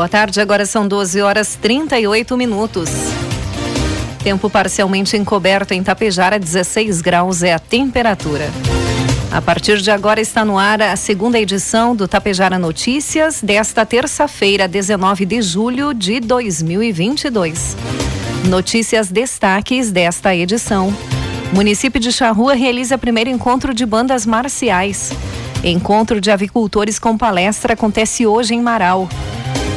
Boa tarde, agora são 12 horas 38 minutos. Tempo parcialmente encoberto em Tapejara, 16 graus é a temperatura. A partir de agora está no ar a segunda edição do Tapejara Notícias desta terça-feira, 19 de julho de 2022. Notícias destaques desta edição. Município de Charrua realiza primeiro encontro de bandas marciais. Encontro de avicultores com palestra acontece hoje em Marau.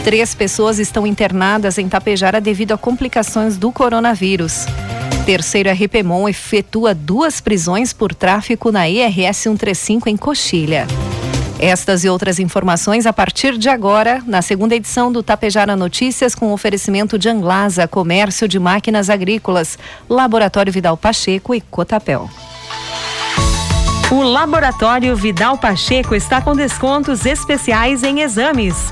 Três pessoas estão internadas em Tapejara devido a complicações do coronavírus. Terceiro RPMON efetua duas prisões por tráfico na IRS 135 em Coxilha. Estas e outras informações a partir de agora, na segunda edição do Tapejara Notícias, com oferecimento de Anglasa, Comércio de Máquinas Agrícolas, Laboratório Vidal Pacheco e Cotapel. O Laboratório Vidal Pacheco está com descontos especiais em exames.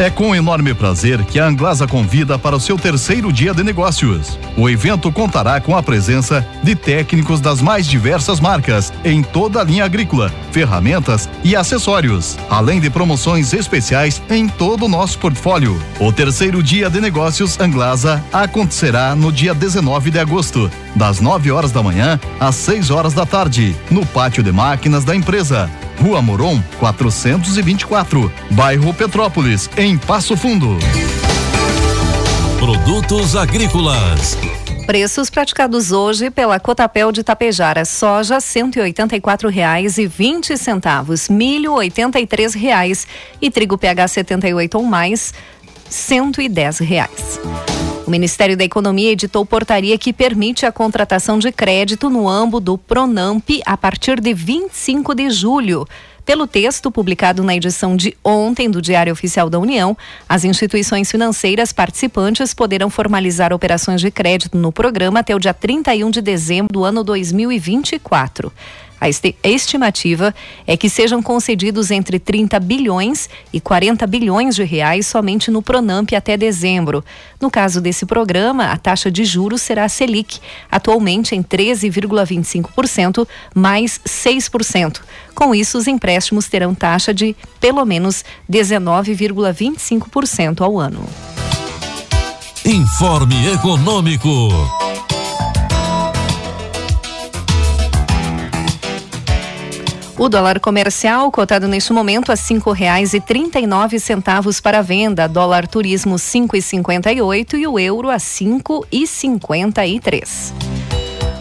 É com enorme prazer que a Anglasa convida para o seu terceiro dia de negócios. O evento contará com a presença de técnicos das mais diversas marcas em toda a linha agrícola, ferramentas e acessórios, além de promoções especiais em todo o nosso portfólio. O terceiro dia de negócios Anglasa acontecerá no dia 19 de agosto, das 9 horas da manhã às 6 horas da tarde, no pátio de máquinas da empresa. Rua Moron, 424, bairro Petrópolis, em Passo Fundo. Produtos agrícolas. Preços praticados hoje pela Cotapel de Tapejara: soja R$ 184,20, milho R$ 83,00 e trigo PH 78 ou mais R$ 110,00. O Ministério da Economia editou portaria que permite a contratação de crédito no âmbito do Pronamp a partir de 25 de julho. Pelo texto publicado na edição de ontem do Diário Oficial da União, as instituições financeiras participantes poderão formalizar operações de crédito no programa até o dia 31 de dezembro do ano 2024. A estimativa é que sejam concedidos entre 30 bilhões e 40 bilhões de reais somente no Pronamp até dezembro. No caso desse programa, a taxa de juros será a Selic, atualmente em 13,25% mais 6%. Com isso, os empréstimos terão taxa de pelo menos 19,25% ao ano. Informe Econômico. O dólar comercial cotado neste momento a cinco reais e trinta e nove centavos para venda, dólar turismo cinco e cinquenta e oito e o euro a cinco e cinquenta e três.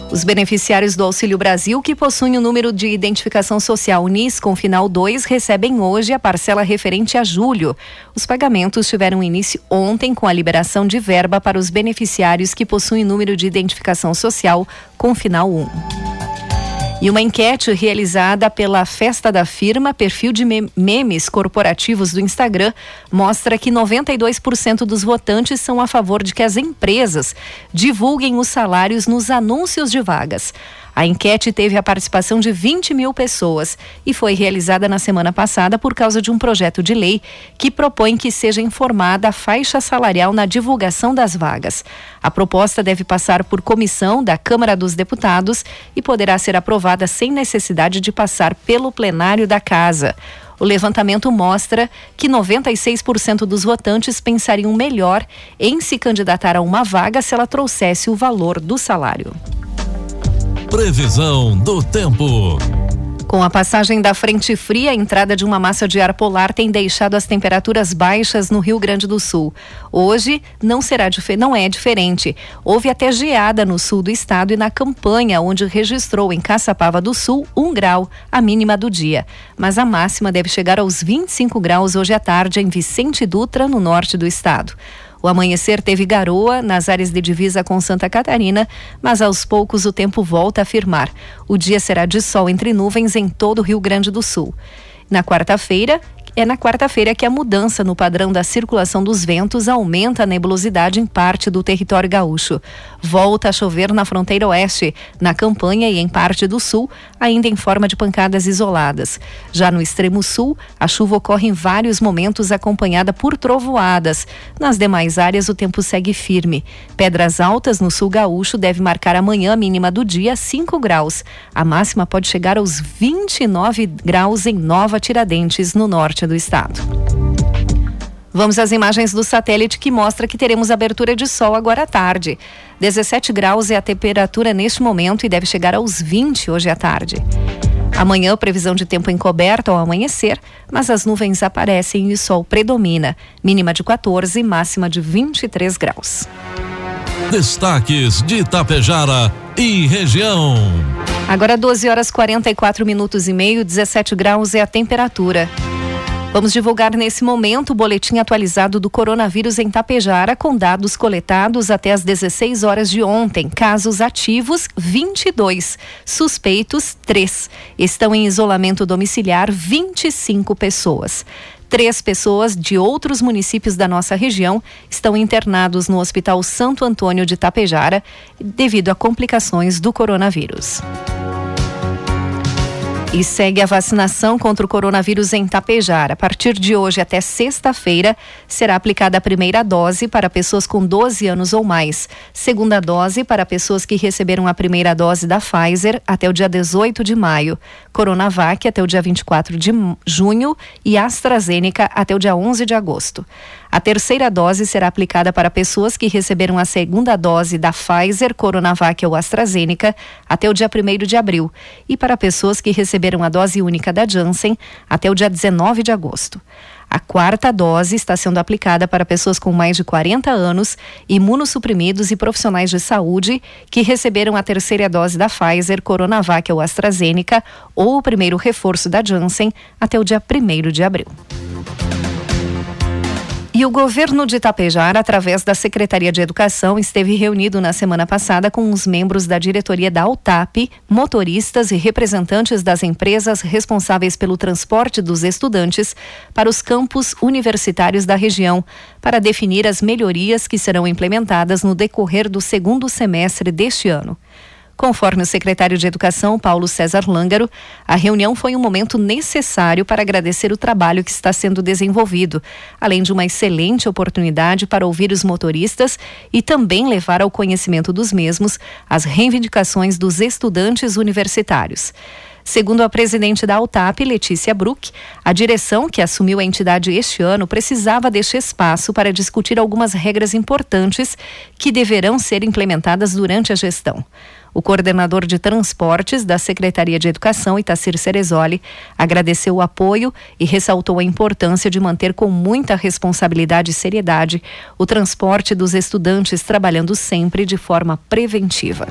Os beneficiários do Auxílio Brasil que possuem o número de identificação social UNIS com final 2 recebem hoje a parcela referente a julho. Os pagamentos tiveram início ontem com a liberação de verba para os beneficiários que possuem número de identificação social com final 1. E uma enquete realizada pela Festa da Firma, perfil de memes corporativos do Instagram, mostra que 92% dos votantes são a favor de que as empresas divulguem os salários nos anúncios de vagas. A enquete teve a participação de 20 mil pessoas e foi realizada na semana passada por causa de um projeto de lei que propõe que seja informada a faixa salarial na divulgação das vagas. A proposta deve passar por comissão da Câmara dos Deputados e poderá ser aprovada sem necessidade de passar pelo plenário da Casa. O levantamento mostra que 96% dos votantes pensariam melhor em se candidatar a uma vaga se ela trouxesse o valor do salário. Previsão do tempo. Com a passagem da frente fria, a entrada de uma massa de ar polar tem deixado as temperaturas baixas no Rio Grande do Sul. Hoje não será não é diferente. Houve até geada no sul do estado e na campanha, onde registrou em Caçapava do Sul um grau, a mínima do dia. Mas a máxima deve chegar aos 25 graus hoje à tarde em Vicente Dutra, no norte do estado. O amanhecer teve garoa nas áreas de divisa com Santa Catarina, mas aos poucos o tempo volta a firmar. O dia será de sol entre nuvens em todo o Rio Grande do Sul. Na quarta-feira, é na quarta-feira que a mudança no padrão da circulação dos ventos aumenta a nebulosidade em parte do território gaúcho. Volta a chover na fronteira oeste, na campanha e em parte do sul, ainda em forma de pancadas isoladas. Já no extremo sul, a chuva ocorre em vários momentos acompanhada por trovoadas. Nas demais áreas, o tempo segue firme. Pedras Altas, no sul gaúcho, deve marcar amanhã mínima do dia 5 graus. A máxima pode chegar aos 29 graus em Nova Tiradentes, no norte do estado. Vamos às imagens do satélite que mostra que teremos abertura de sol agora à tarde. 17 graus é a temperatura neste momento e deve chegar aos 20 hoje à tarde. Amanhã, previsão de tempo encoberto ao amanhecer, mas as nuvens aparecem e o sol predomina. Mínima de 14, máxima de 23 graus. Destaques de Itapejara e região. Agora 12 horas 44 minutos e meio, 17 graus é a temperatura. Vamos divulgar nesse momento o boletim atualizado do coronavírus em Tapejara, com dados coletados até as 16 horas de ontem. Casos ativos, 22. Suspeitos, 3. Estão em isolamento domiciliar, 25 pessoas. Três pessoas de outros municípios da nossa região estão internados no Hospital Santo Antônio de Tapejara devido a complicações do coronavírus. E segue a vacinação contra o coronavírus em Tapejar. A partir de hoje até sexta-feira, será aplicada a primeira dose para pessoas com 12 anos ou mais, segunda dose para pessoas que receberam a primeira dose da Pfizer até o dia 18 de maio, Coronavac até o dia 24 de junho e AstraZeneca até o dia 11 de agosto. A terceira dose será aplicada para pessoas que receberam a segunda dose da Pfizer, Coronavac ou AstraZeneca até o dia 1 de abril e para pessoas que receberam a dose única da Janssen até o dia 19 de agosto. A quarta dose está sendo aplicada para pessoas com mais de 40 anos, imunossuprimidos e profissionais de saúde que receberam a terceira dose da Pfizer, Coronavac ou AstraZeneca ou o primeiro reforço da Janssen até o dia 1 de abril. E o governo de Itapejar, através da Secretaria de Educação, esteve reunido na semana passada com os membros da diretoria da UTAP, motoristas e representantes das empresas responsáveis pelo transporte dos estudantes para os campos universitários da região, para definir as melhorias que serão implementadas no decorrer do segundo semestre deste ano. Conforme o secretário de Educação, Paulo César Lângaro, a reunião foi um momento necessário para agradecer o trabalho que está sendo desenvolvido, além de uma excelente oportunidade para ouvir os motoristas e também levar ao conhecimento dos mesmos as reivindicações dos estudantes universitários. Segundo a presidente da UTAP, Letícia Bruck, a direção que assumiu a entidade este ano precisava deste espaço para discutir algumas regras importantes que deverão ser implementadas durante a gestão. O coordenador de transportes da Secretaria de Educação, Itacir Cerezoli, agradeceu o apoio e ressaltou a importância de manter com muita responsabilidade e seriedade o transporte dos estudantes trabalhando sempre de forma preventiva.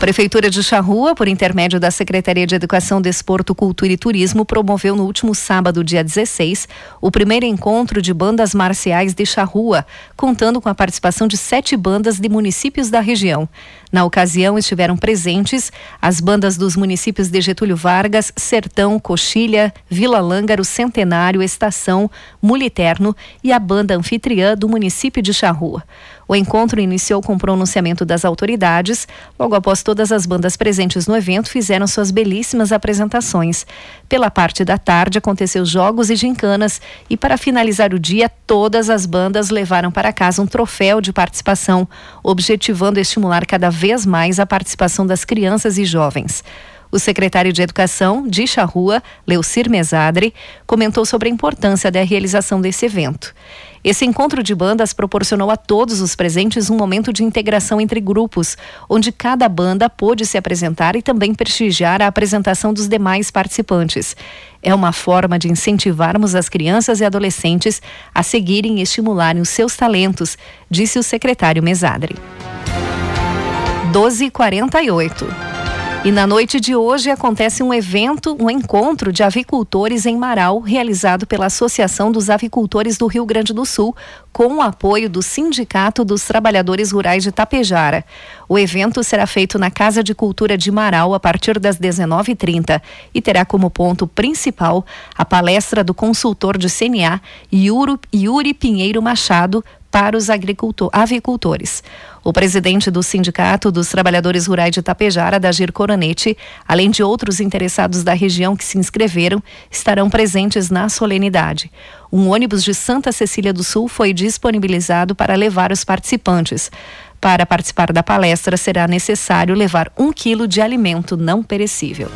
Prefeitura de Charrua, por intermédio da Secretaria de Educação, Desporto, Cultura e Turismo, promoveu no último sábado, dia 16, o primeiro encontro de bandas marciais de Charrua, contando com a participação de sete bandas de municípios da região. Na ocasião, estiveram presentes as bandas dos municípios de Getúlio Vargas, Sertão, Coxilha, Vila Lângaro, Centenário, Estação, Muliterno e a banda anfitriã do município de Charrua. O encontro iniciou com o pronunciamento das autoridades. Logo após todas as bandas presentes no evento fizeram suas belíssimas apresentações. Pela parte da tarde aconteceu jogos e gincanas e para finalizar o dia todas as bandas levaram para casa um troféu de participação, objetivando estimular cada vez mais a participação das crianças e jovens. O secretário de Educação, de Charrua, Leucir Mesadre, comentou sobre a importância da realização desse evento. Esse encontro de bandas proporcionou a todos os presentes um momento de integração entre grupos, onde cada banda pôde se apresentar e também prestigiar a apresentação dos demais participantes. É uma forma de incentivarmos as crianças e adolescentes a seguirem e estimularem os seus talentos, disse o secretário Mesadre. 1248. E na noite de hoje acontece um evento, um encontro de avicultores em Marau, realizado pela Associação dos Avicultores do Rio Grande do Sul, com o apoio do Sindicato dos Trabalhadores Rurais de Tapejara. O evento será feito na Casa de Cultura de Marau a partir das 19h30 e terá como ponto principal a palestra do consultor de CNA, Yuri Pinheiro Machado, para os avicultores. O presidente do Sindicato dos Trabalhadores Rurais de Tapejara, Dagir Coronete, além de outros interessados da região que se inscreveram, estarão presentes na solenidade. Um ônibus de Santa Cecília do Sul foi disponibilizado para levar os participantes. Para participar da palestra, será necessário levar um quilo de alimento não perecível.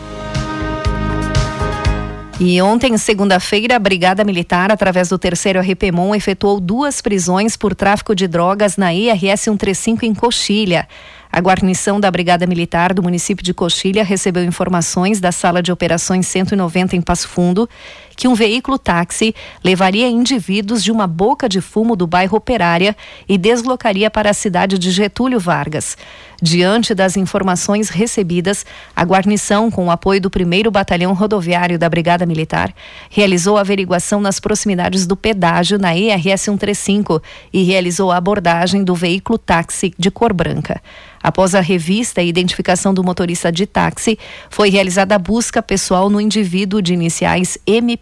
E ontem, segunda-feira, a Brigada Militar, através do terceiro RPMON, efetuou duas prisões por tráfico de drogas na IRS 135 em Coxilha. A guarnição da Brigada Militar do município de Coxilha recebeu informações da Sala de Operações 190 em Passo Fundo que um veículo táxi levaria indivíduos de uma boca de fumo do bairro Operária e deslocaria para a cidade de Getúlio Vargas. Diante das informações recebidas, a guarnição, com o apoio do 1 Batalhão Rodoviário da Brigada Militar, realizou averiguação nas proximidades do pedágio na ERS 135 e realizou a abordagem do veículo táxi de cor branca. Após a revista e identificação do motorista de táxi, foi realizada a busca pessoal no indivíduo de iniciais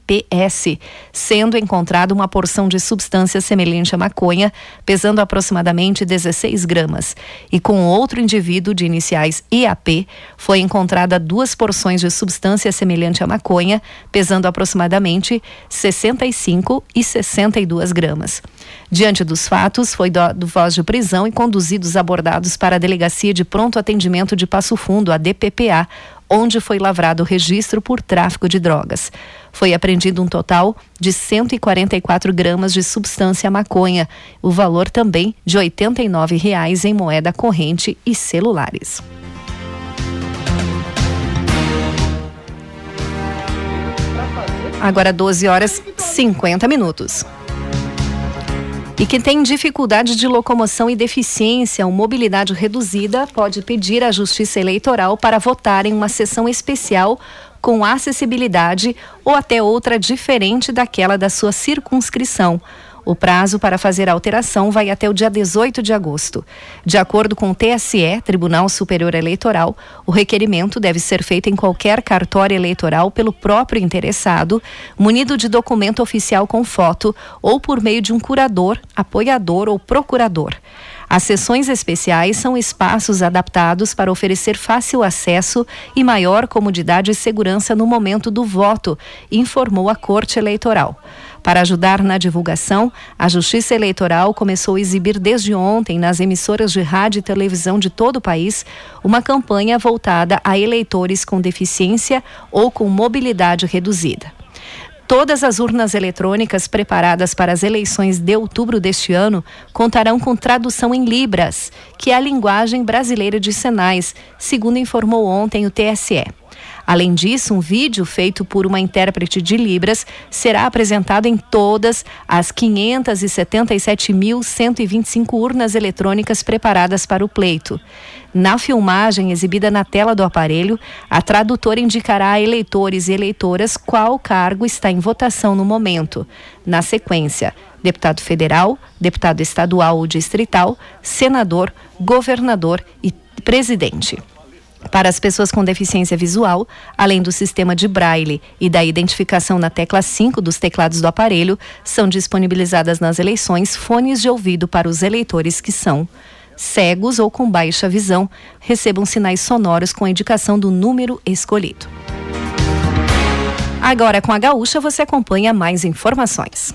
MPS, sendo encontrada uma porção de substância semelhante à maconha, pesando aproximadamente 16 gramas. E com outro indivíduo de iniciais IAP, foi encontrada duas porções de substância semelhante à maconha, pesando aproximadamente 65 e 62 gramas. Diante dos fatos, foi do voz de prisão e conduzidos abordados para a Delegacia de Pronto Atendimento de Passo Fundo, a DPPA, onde foi lavrado o registro por tráfico de drogas. Foi apreendido um total de 144 gramas de substância maconha, o valor também de 89 reais em moeda corrente e celulares. Agora 12 horas 50 minutos. E quem tem dificuldade de locomoção e deficiência ou mobilidade reduzida pode pedir à Justiça Eleitoral para votar em uma sessão especial com acessibilidade ou até outra diferente daquela da sua circunscrição. O prazo para fazer a alteração vai até o dia 18 de agosto. De acordo com o TSE, Tribunal Superior Eleitoral, o requerimento deve ser feito em qualquer cartório eleitoral pelo próprio interessado, munido de documento oficial com foto ou por meio de um curador, apoiador ou procurador. As sessões especiais são espaços adaptados para oferecer fácil acesso e maior comodidade e segurança no momento do voto, informou a Corte Eleitoral. Para ajudar na divulgação, a Justiça Eleitoral começou a exibir desde ontem nas emissoras de rádio e televisão de todo o país uma campanha voltada a eleitores com deficiência ou com mobilidade reduzida. Todas as urnas eletrônicas preparadas para as eleições de outubro deste ano contarão com tradução em Libras, que é a linguagem brasileira de sinais, segundo informou ontem o TSE. Além disso, um vídeo feito por uma intérprete de Libras será apresentado em todas as 577.125 urnas eletrônicas preparadas para o pleito. Na filmagem exibida na tela do aparelho, a tradutora indicará a eleitores e eleitoras qual cargo está em votação no momento. Na sequência, deputado federal, deputado estadual ou distrital, senador, governador e presidente. Para as pessoas com deficiência visual, além do sistema de braille e da identificação na tecla 5 dos teclados do aparelho, são disponibilizadas nas eleições fones de ouvido para os eleitores que são cegos ou com baixa visão, recebam sinais sonoros com a indicação do número escolhido. Agora com a Gaúcha você acompanha mais informações.